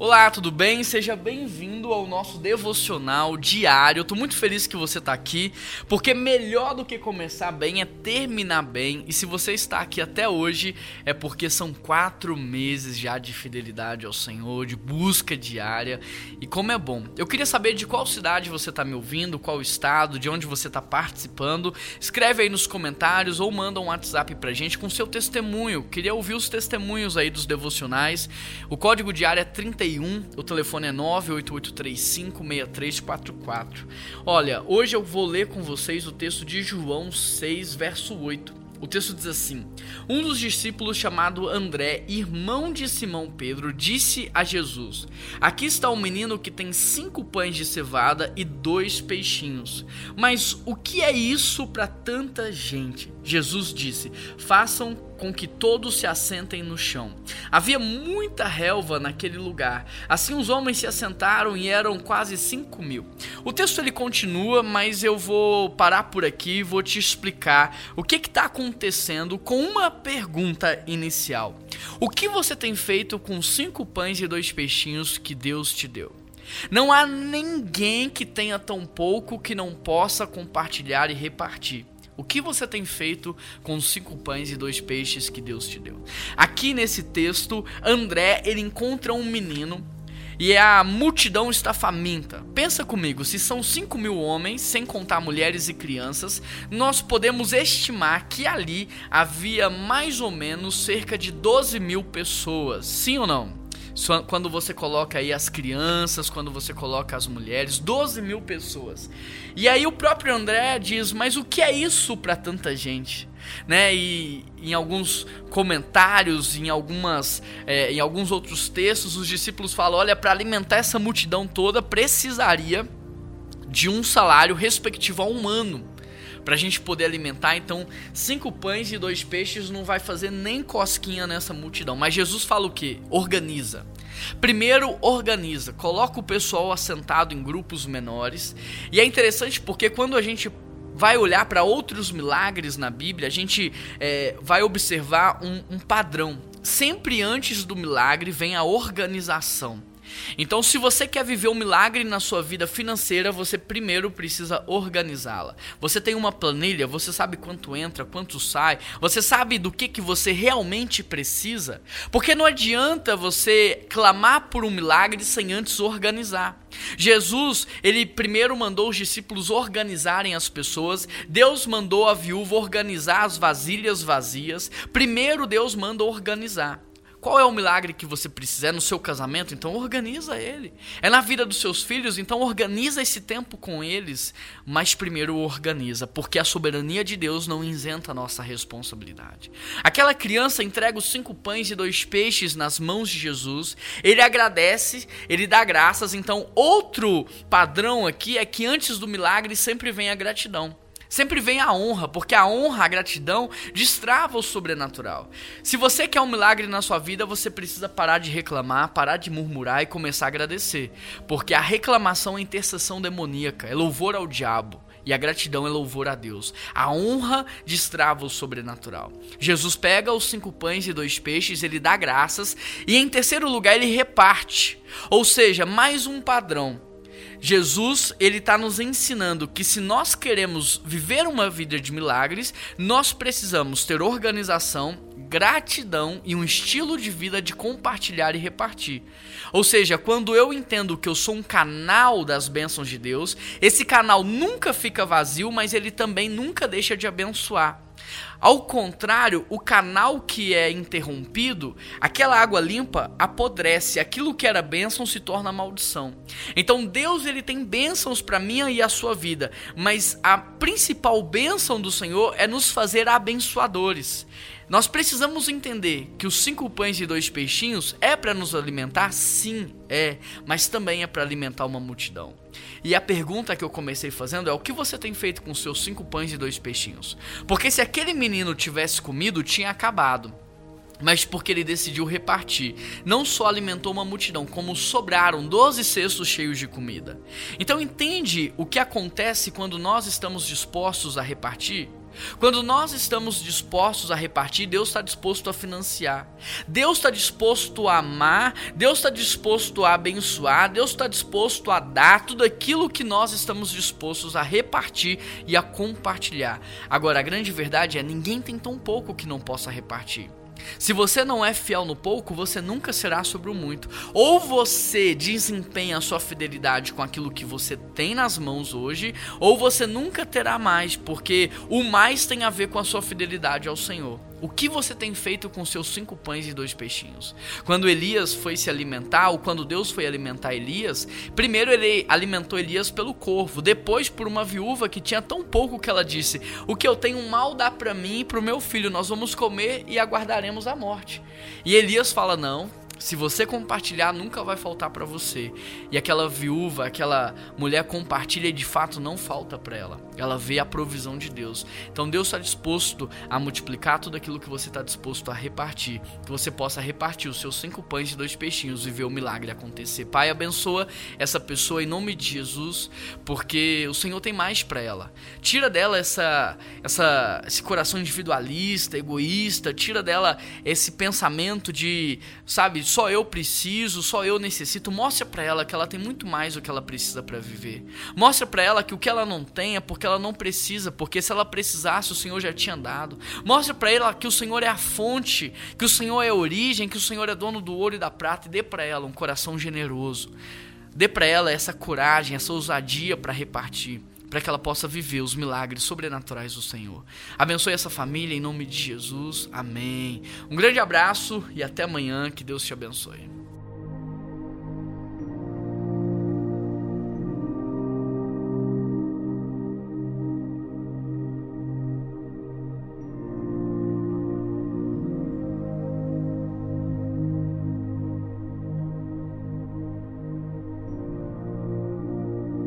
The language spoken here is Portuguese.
Olá, tudo bem? Seja bem-vindo ao nosso devocional diário. Eu tô muito feliz que você tá aqui, porque melhor do que começar bem é terminar bem. E se você está aqui até hoje, é porque são quatro meses já de fidelidade ao Senhor, de busca diária. E como é bom. Eu queria saber de qual cidade você tá me ouvindo, qual estado, de onde você tá participando. Escreve aí nos comentários ou manda um WhatsApp pra gente com seu testemunho. Queria ouvir os testemunhos aí dos devocionais. O código diário é 31 o telefone é 988356344. Olha, hoje eu vou ler com vocês o texto de João 6, verso 8. O texto diz assim: Um dos discípulos, chamado André, irmão de Simão Pedro, disse a Jesus: Aqui está um menino que tem cinco pães de cevada e dois peixinhos. Mas o que é isso para tanta gente? Jesus disse: Façam com que todos se assentem no chão. Havia muita relva naquele lugar. Assim os homens se assentaram e eram quase cinco mil. O texto ele continua, mas eu vou parar por aqui e vou te explicar o que está acontecendo com uma pergunta inicial. O que você tem feito com cinco pães e dois peixinhos que Deus te deu? Não há ninguém que tenha tão pouco que não possa compartilhar e repartir. O que você tem feito com cinco pães e dois peixes que Deus te deu? Aqui nesse texto, André ele encontra um menino e a multidão está faminta. Pensa comigo, se são 5 mil homens, sem contar mulheres e crianças, nós podemos estimar que ali havia mais ou menos cerca de 12 mil pessoas. Sim ou não? Quando você coloca aí as crianças, quando você coloca as mulheres, 12 mil pessoas. E aí o próprio André diz, mas o que é isso para tanta gente? Né? E em alguns comentários, em algumas, é, em alguns outros textos, os discípulos falam, olha, para alimentar essa multidão toda precisaria de um salário respectivo a um ano para a gente poder alimentar. Então, cinco pães e dois peixes não vai fazer nem cosquinha nessa multidão. Mas Jesus fala o que? Organiza. Primeiro, organiza, coloca o pessoal assentado em grupos menores. E é interessante porque quando a gente vai olhar para outros milagres na Bíblia, a gente é, vai observar um, um padrão. Sempre antes do milagre vem a organização. Então, se você quer viver um milagre na sua vida financeira, você primeiro precisa organizá-la. Você tem uma planilha, você sabe quanto entra, quanto sai, você sabe do que, que você realmente precisa. Porque não adianta você clamar por um milagre sem antes organizar. Jesus, ele primeiro mandou os discípulos organizarem as pessoas, Deus mandou a viúva organizar as vasilhas vazias. Primeiro Deus manda organizar. Qual é o milagre que você precisa? É no seu casamento? Então organiza ele. É na vida dos seus filhos? Então organiza esse tempo com eles. Mas primeiro organiza, porque a soberania de Deus não isenta a nossa responsabilidade. Aquela criança entrega os cinco pães e dois peixes nas mãos de Jesus. Ele agradece, ele dá graças. Então, outro padrão aqui é que antes do milagre sempre vem a gratidão. Sempre vem a honra, porque a honra, a gratidão, destrava o sobrenatural. Se você quer um milagre na sua vida, você precisa parar de reclamar, parar de murmurar e começar a agradecer. Porque a reclamação é intercessão demoníaca, é louvor ao diabo. E a gratidão é louvor a Deus. A honra destrava o sobrenatural. Jesus pega os cinco pães e dois peixes, ele dá graças e, em terceiro lugar, ele reparte. Ou seja, mais um padrão. Jesus, ele está nos ensinando que se nós queremos viver uma vida de milagres, nós precisamos ter organização, gratidão e um estilo de vida de compartilhar e repartir. Ou seja, quando eu entendo que eu sou um canal das bênçãos de Deus, esse canal nunca fica vazio, mas ele também nunca deixa de abençoar. Ao contrário, o canal que é interrompido, aquela água limpa apodrece, aquilo que era bênção se torna maldição. Então Deus ele tem bênçãos para minha e a sua vida, mas a principal bênção do Senhor é nos fazer abençoadores. Nós precisamos entender que os cinco pães e dois peixinhos é para nos alimentar? Sim, é, mas também é para alimentar uma multidão. E a pergunta que eu comecei fazendo é: o que você tem feito com seus cinco pães e dois peixinhos? Porque se aquele menino tivesse comido, tinha acabado mas porque ele decidiu repartir. Não só alimentou uma multidão, como sobraram 12 cestos cheios de comida. Então entende o que acontece quando nós estamos dispostos a repartir? Quando nós estamos dispostos a repartir, Deus está disposto a financiar. Deus está disposto a amar, Deus está disposto a abençoar, Deus está disposto a dar tudo aquilo que nós estamos dispostos a repartir e a compartilhar. Agora, a grande verdade é: ninguém tem tão pouco que não possa repartir. Se você não é fiel no pouco, você nunca será sobre o muito. Ou você desempenha a sua fidelidade com aquilo que você tem nas mãos hoje, ou você nunca terá mais, porque o mais tem a ver com a sua fidelidade ao Senhor. O que você tem feito com seus cinco pães e dois peixinhos? Quando Elias foi se alimentar, ou quando Deus foi alimentar Elias, primeiro ele alimentou Elias pelo corvo, depois por uma viúva que tinha tão pouco que ela disse: O que eu tenho mal dá para mim e para o meu filho, nós vamos comer e aguardaremos a morte. E Elias fala: Não, se você compartilhar, nunca vai faltar para você. E aquela viúva, aquela mulher compartilha e de fato não falta para ela. Ela vê a provisão de Deus. Então Deus está disposto a multiplicar tudo aquilo que você está disposto a repartir. Que você possa repartir os seus cinco pães e dois peixinhos e ver o milagre acontecer. Pai, abençoa essa pessoa em nome de Jesus, porque o Senhor tem mais para ela. Tira dela essa, essa, esse coração individualista, egoísta. Tira dela esse pensamento de, sabe, só eu preciso, só eu necessito. Mostra para ela que ela tem muito mais do que ela precisa para viver. Mostra para ela que o que ela não tem é porque ela não precisa, porque se ela precisasse, o Senhor já tinha dado. Mostra para ela que o Senhor é a fonte, que o Senhor é a origem, que o Senhor é dono do ouro e da prata e dê para ela um coração generoso. Dê para ela essa coragem, essa ousadia para repartir para que ela possa viver os milagres sobrenaturais do Senhor. Abençoe essa família em nome de Jesus. Amém. Um grande abraço e até amanhã. Que Deus te abençoe.